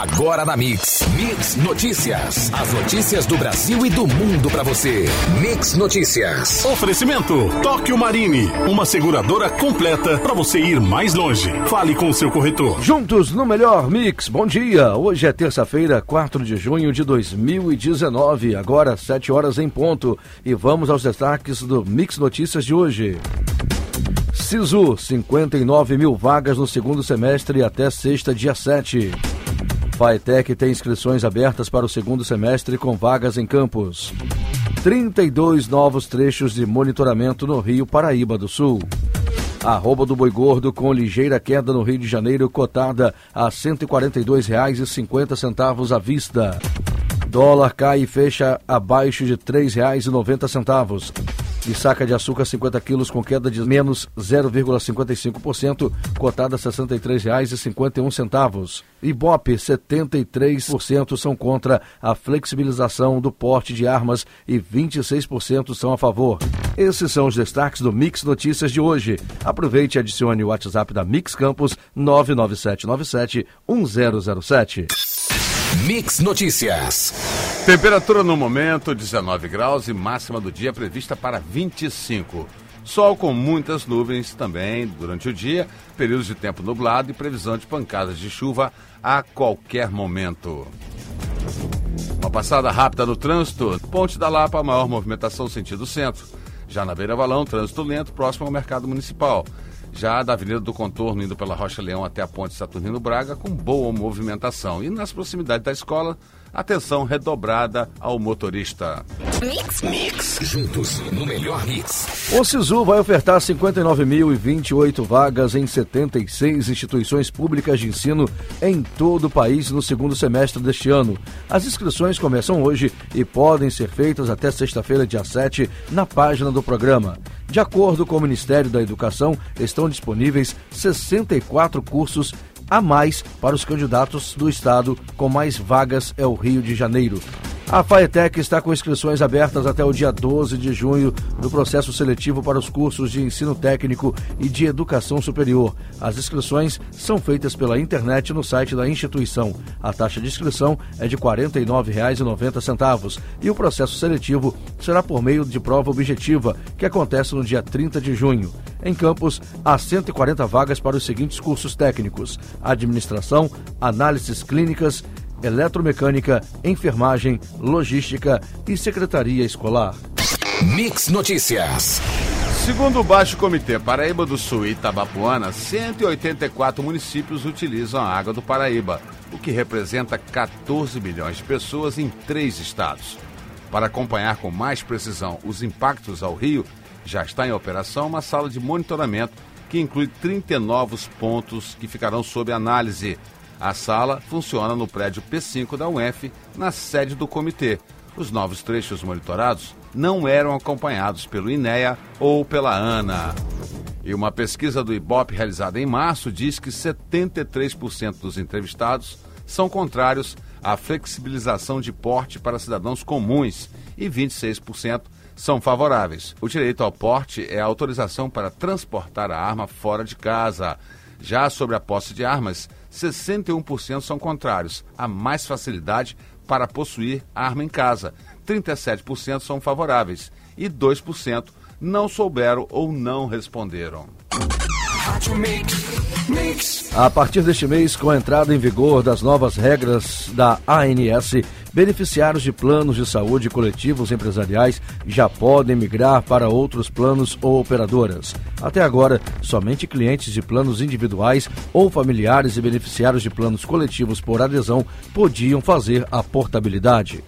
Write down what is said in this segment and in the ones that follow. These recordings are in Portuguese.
Agora na Mix. Mix Notícias. As notícias do Brasil e do mundo para você. Mix Notícias. Oferecimento Tóquio Marine. Uma seguradora completa para você ir mais longe. Fale com o seu corretor. Juntos no melhor Mix. Bom dia. Hoje é terça-feira, 4 de junho de 2019. Agora, 7 horas em ponto. E vamos aos destaques do Mix Notícias de hoje. Sisu, 59 mil vagas no segundo semestre até sexta, dia 7. Faetec tem inscrições abertas para o segundo semestre com vagas em campus. 32 novos trechos de monitoramento no Rio Paraíba do Sul. Arroba do boi gordo com ligeira queda no Rio de Janeiro, cotada a R$ 142,50 à vista. Dólar cai e fecha abaixo de R$ 3,90 e saca de açúcar 50 quilos com queda de menos 0,55%, cotada a R$ 63,51. Ibope, 73% são contra a flexibilização do porte de armas e 26% são a favor. Esses são os destaques do Mix Notícias de hoje. Aproveite e adicione o WhatsApp da Mix Campus 99797 1007. Mix Notícias. Temperatura no momento 19 graus e máxima do dia prevista para 25. Sol com muitas nuvens também durante o dia, períodos de tempo nublado e previsão de pancadas de chuva a qualquer momento. Uma passada rápida no trânsito. Ponte da Lapa, maior movimentação sentido centro. Já na Beira Valão, trânsito lento próximo ao mercado municipal. Já da Avenida do Contorno, indo pela Rocha Leão até a Ponte Saturnino Braga, com boa movimentação. E nas proximidades da escola, atenção redobrada ao motorista. Mix, mix, juntos no melhor mix. O Sisu vai ofertar 59.028 vagas em 76 instituições públicas de ensino em todo o país no segundo semestre deste ano. As inscrições começam hoje e podem ser feitas até sexta-feira, dia 7, na página do programa. De acordo com o Ministério da Educação, estão disponíveis 64 cursos a mais para os candidatos do estado com mais vagas é o Rio de Janeiro. A Faetec está com inscrições abertas até o dia 12 de junho do processo seletivo para os cursos de ensino técnico e de educação superior. As inscrições são feitas pela internet no site da instituição. A taxa de inscrição é de R$ 49,90 e o processo seletivo será por meio de prova objetiva, que acontece no dia 30 de junho. Em Campos, há 140 vagas para os seguintes cursos técnicos: administração, análises clínicas, eletromecânica, enfermagem, logística e secretaria escolar. Mix Notícias. Segundo o Baixo Comitê Paraíba do Sul e Itabapuana, 184 municípios utilizam a água do Paraíba, o que representa 14 milhões de pessoas em três estados. Para acompanhar com mais precisão os impactos ao rio, já está em operação uma sala de monitoramento que inclui 30 novos pontos que ficarão sob análise a sala funciona no prédio P5 da UF, na sede do comitê. Os novos trechos monitorados não eram acompanhados pelo INEA ou pela ANA. E uma pesquisa do IBOP realizada em março diz que 73% dos entrevistados são contrários à flexibilização de porte para cidadãos comuns e 26% são favoráveis. O direito ao porte é a autorização para transportar a arma fora de casa. Já sobre a posse de armas, 61% são contrários, há mais facilidade para possuir arma em casa. 37% são favoráveis e 2% não souberam ou não responderam. A partir deste mês, com a entrada em vigor das novas regras da ANS, beneficiários de planos de saúde coletivos empresariais já podem migrar para outros planos ou operadoras. Até agora, somente clientes de planos individuais ou familiares e beneficiários de planos coletivos por adesão podiam fazer a portabilidade.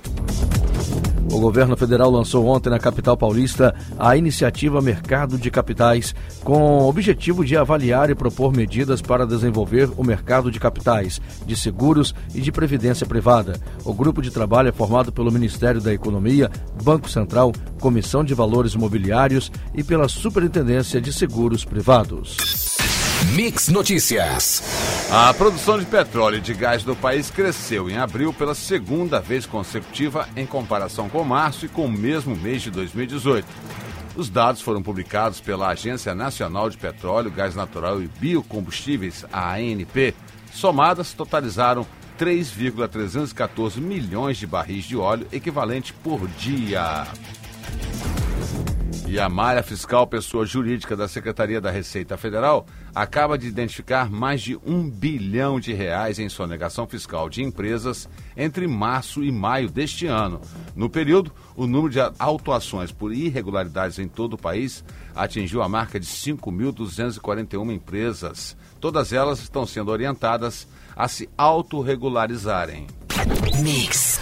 O governo federal lançou ontem na capital paulista a iniciativa Mercado de Capitais, com o objetivo de avaliar e propor medidas para desenvolver o mercado de capitais, de seguros e de previdência privada. O grupo de trabalho é formado pelo Ministério da Economia, Banco Central, Comissão de Valores Imobiliários e pela Superintendência de Seguros Privados. Mix Notícias. A produção de petróleo e de gás do país cresceu em abril pela segunda vez consecutiva em comparação com março e com o mesmo mês de 2018. Os dados foram publicados pela Agência Nacional de Petróleo, Gás Natural e Biocombustíveis, a ANP. Somadas, totalizaram 3,314 milhões de barris de óleo equivalente por dia. E a malha fiscal, pessoa jurídica da Secretaria da Receita Federal, acaba de identificar mais de um bilhão de reais em sonegação fiscal de empresas entre março e maio deste ano. No período, o número de autuações por irregularidades em todo o país atingiu a marca de 5.241 empresas. Todas elas estão sendo orientadas a se autorregularizarem. Mix.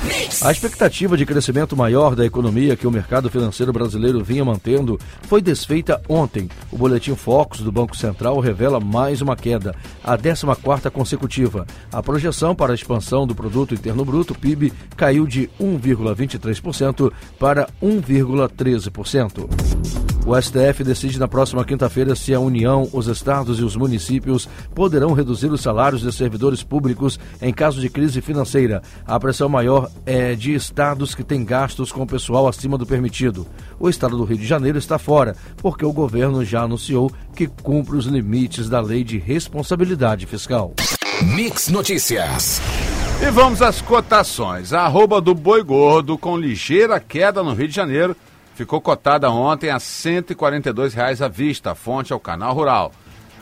A expectativa de crescimento maior da economia que o mercado financeiro brasileiro vinha mantendo foi desfeita ontem. O boletim Focus do Banco Central revela mais uma queda, a 14 consecutiva. A projeção para a expansão do produto interno bruto, PIB, caiu de 1,23% para 1,13%. O STF decide na próxima quinta-feira se a União, os estados e os municípios poderão reduzir os salários de servidores públicos em caso de crise financeira. A pressão maior é de estados que têm gastos com o pessoal acima do permitido. O estado do Rio de Janeiro está fora, porque o governo já anunciou que cumpre os limites da lei de responsabilidade fiscal. Mix Notícias. E vamos às cotações. A arroba do boi gordo com ligeira queda no Rio de Janeiro ficou cotada ontem a 142 reais à vista, fonte é o Canal Rural.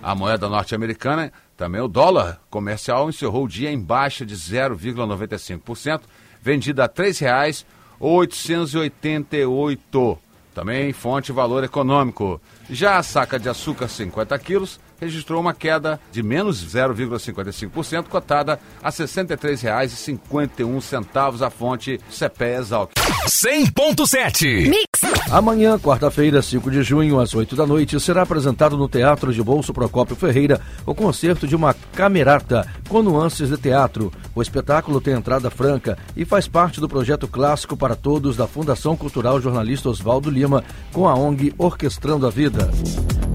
A moeda norte-americana, também o dólar comercial, encerrou o dia em baixa de 0,95%, vendida a R$ 3,888. Também fonte valor econômico. Já a saca de açúcar 50 quilos registrou uma queda de menos 0,55%, cotada a R$ 63,51 a fonte CPE Exalc. 100.7 Mix. Amanhã, quarta-feira, 5 de junho, às 8 da noite, será apresentado no Teatro de Bolso Procópio Ferreira o concerto de uma camerata com nuances de teatro. O espetáculo tem entrada franca e faz parte do projeto Clássico para Todos da Fundação Cultural Jornalista Oswaldo Lima, com a ONG Orquestrando a Vida.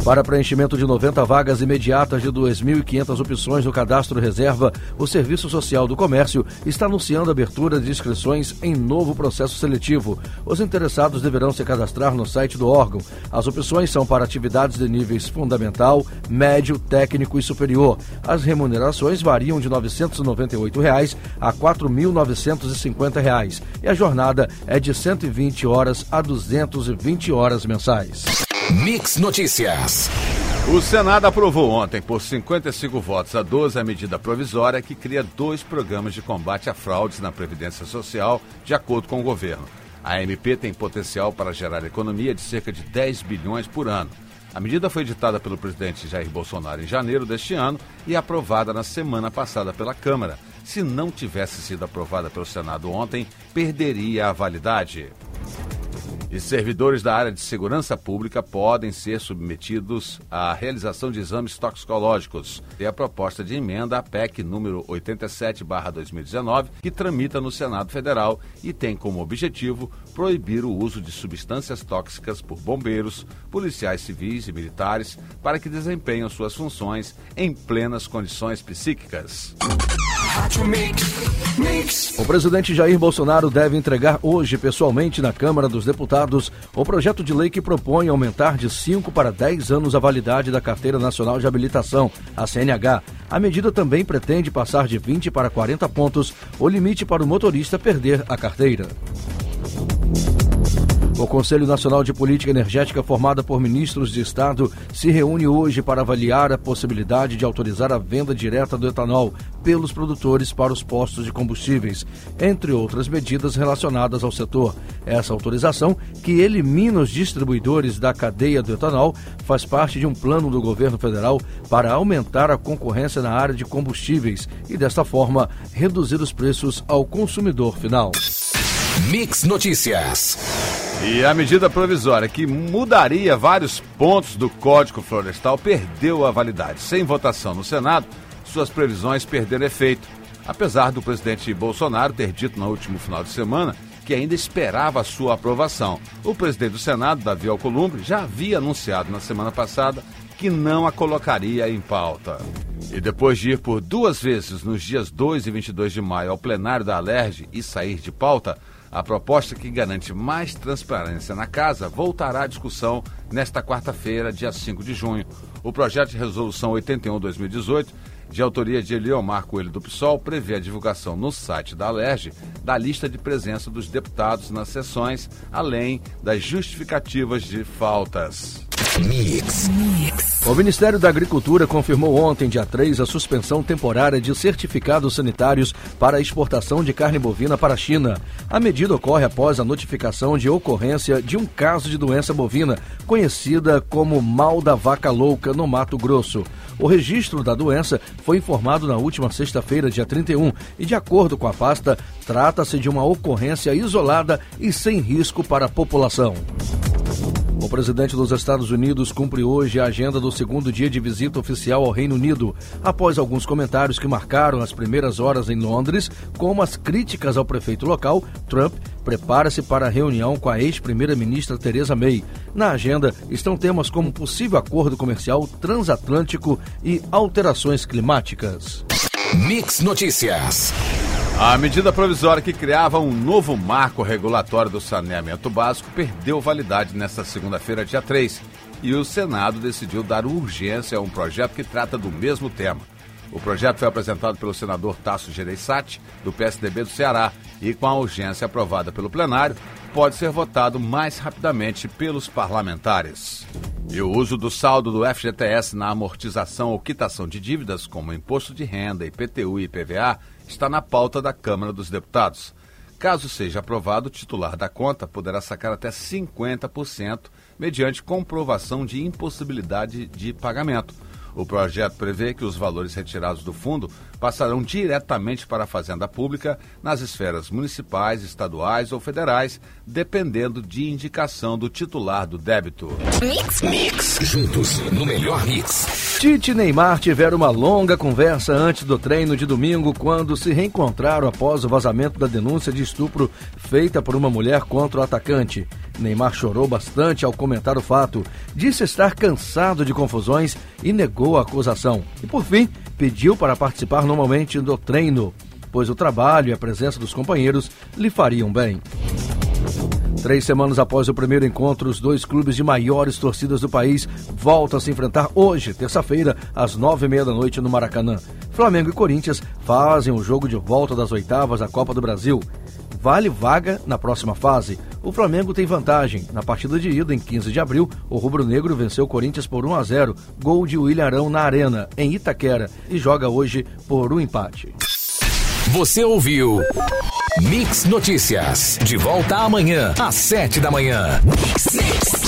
Para preenchimento de 90 vagas imediatas de 2.500 opções no cadastro reserva, o Serviço Social do Comércio está anunciando a abertura de inscrições em novo processo seletivo. Os interessados deverão se cadastrar no site do órgão. As opções são para atividades de níveis fundamental, médio, técnico e superior. As remunerações variam de 998 reais a 4.950 reais, e a jornada é de 120 horas a 220 horas mensais. Mix Notícias. O Senado aprovou ontem, por 55 votos a 12, a medida provisória que cria dois programas de combate a fraudes na Previdência Social, de acordo com o governo. A MP tem potencial para gerar economia de cerca de 10 bilhões por ano. A medida foi editada pelo presidente Jair Bolsonaro em janeiro deste ano e aprovada na semana passada pela Câmara. Se não tivesse sido aprovada pelo Senado ontem, perderia a validade e servidores da área de segurança pública podem ser submetidos à realização de exames toxicológicos. E a proposta de emenda à PEC número 87/2019, que tramita no Senado Federal e tem como objetivo proibir o uso de substâncias tóxicas por bombeiros, policiais civis e militares para que desempenhem suas funções em plenas condições psíquicas. O presidente Jair Bolsonaro deve entregar hoje pessoalmente na Câmara dos Deputados o projeto de lei que propõe aumentar de 5 para 10 anos a validade da Carteira Nacional de Habilitação, a CNH. A medida também pretende passar de 20 para 40 pontos o limite para o motorista perder a carteira. O Conselho Nacional de Política Energética, formado por ministros de Estado, se reúne hoje para avaliar a possibilidade de autorizar a venda direta do etanol pelos produtores para os postos de combustíveis, entre outras medidas relacionadas ao setor. Essa autorização, que elimina os distribuidores da cadeia do etanol, faz parte de um plano do governo federal para aumentar a concorrência na área de combustíveis e, desta forma, reduzir os preços ao consumidor final. Mix Notícias. E a medida provisória que mudaria vários pontos do Código Florestal perdeu a validade. Sem votação no Senado, suas previsões perderam efeito. Apesar do presidente Bolsonaro ter dito no último final de semana que ainda esperava a sua aprovação. O presidente do Senado, Davi Alcolumbre, já havia anunciado na semana passada que não a colocaria em pauta. E depois de ir por duas vezes nos dias 2 e 22 de maio ao plenário da Alerj e sair de pauta, a proposta que garante mais transparência na casa voltará à discussão nesta quarta-feira, dia 5 de junho. O projeto de resolução 81-2018 de autoria de Eliomar Coelho do PSOL, prevê a divulgação no site da Alerj da lista de presença dos deputados nas sessões, além das justificativas de faltas. Mix. Mix. O Ministério da Agricultura confirmou ontem, dia 3, a suspensão temporária de certificados sanitários para a exportação de carne bovina para a China. A medida ocorre após a notificação de ocorrência de um caso de doença bovina, conhecida como mal da vaca louca, no Mato Grosso. O registro da doença foi informado na última sexta-feira, dia 31, e, de acordo com a pasta, trata-se de uma ocorrência isolada e sem risco para a população. O presidente dos Estados Unidos cumpre hoje a agenda do segundo dia de visita oficial ao Reino Unido, após alguns comentários que marcaram as primeiras horas em Londres, como as críticas ao prefeito local, Trump prepara-se para a reunião com a ex-primeira-ministra Theresa May. Na agenda estão temas como possível acordo comercial transatlântico e alterações climáticas. Mix Notícias. A medida provisória que criava um novo marco regulatório do saneamento básico perdeu validade nesta segunda-feira, dia 3, e o Senado decidiu dar urgência a um projeto que trata do mesmo tema. O projeto foi apresentado pelo senador Tasso Gereissati, do PSDB do Ceará, e com a urgência aprovada pelo plenário, pode ser votado mais rapidamente pelos parlamentares. E o uso do saldo do FGTS na amortização ou quitação de dívidas, como imposto de renda, IPTU e IPVA, está na pauta da Câmara dos Deputados. Caso seja aprovado, o titular da conta poderá sacar até 50% mediante comprovação de impossibilidade de pagamento. O projeto prevê que os valores retirados do fundo passarão diretamente para a Fazenda Pública nas esferas municipais, estaduais ou federais, dependendo de indicação do titular do débito. Mix, mix, juntos no melhor mix. Tite e Neymar tiveram uma longa conversa antes do treino de domingo, quando se reencontraram após o vazamento da denúncia de estupro feita por uma mulher contra o atacante. Neymar chorou bastante ao comentar o fato, disse estar cansado de confusões e negou a acusação. E por fim, pediu para participar normalmente do treino, pois o trabalho e a presença dos companheiros lhe fariam bem. Três semanas após o primeiro encontro, os dois clubes de maiores torcidas do país voltam a se enfrentar hoje, terça-feira, às nove e meia da noite no Maracanã. Flamengo e Corinthians fazem o jogo de volta das oitavas da Copa do Brasil vale vaga na próxima fase. O Flamengo tem vantagem. Na partida de ida, em 15 de abril, o rubro-negro venceu o Corinthians por 1 a 0, gol de William Arão na Arena, em Itaquera, e joga hoje por um empate. Você ouviu Mix Notícias. De volta amanhã, às 7 da manhã. Mix, mix.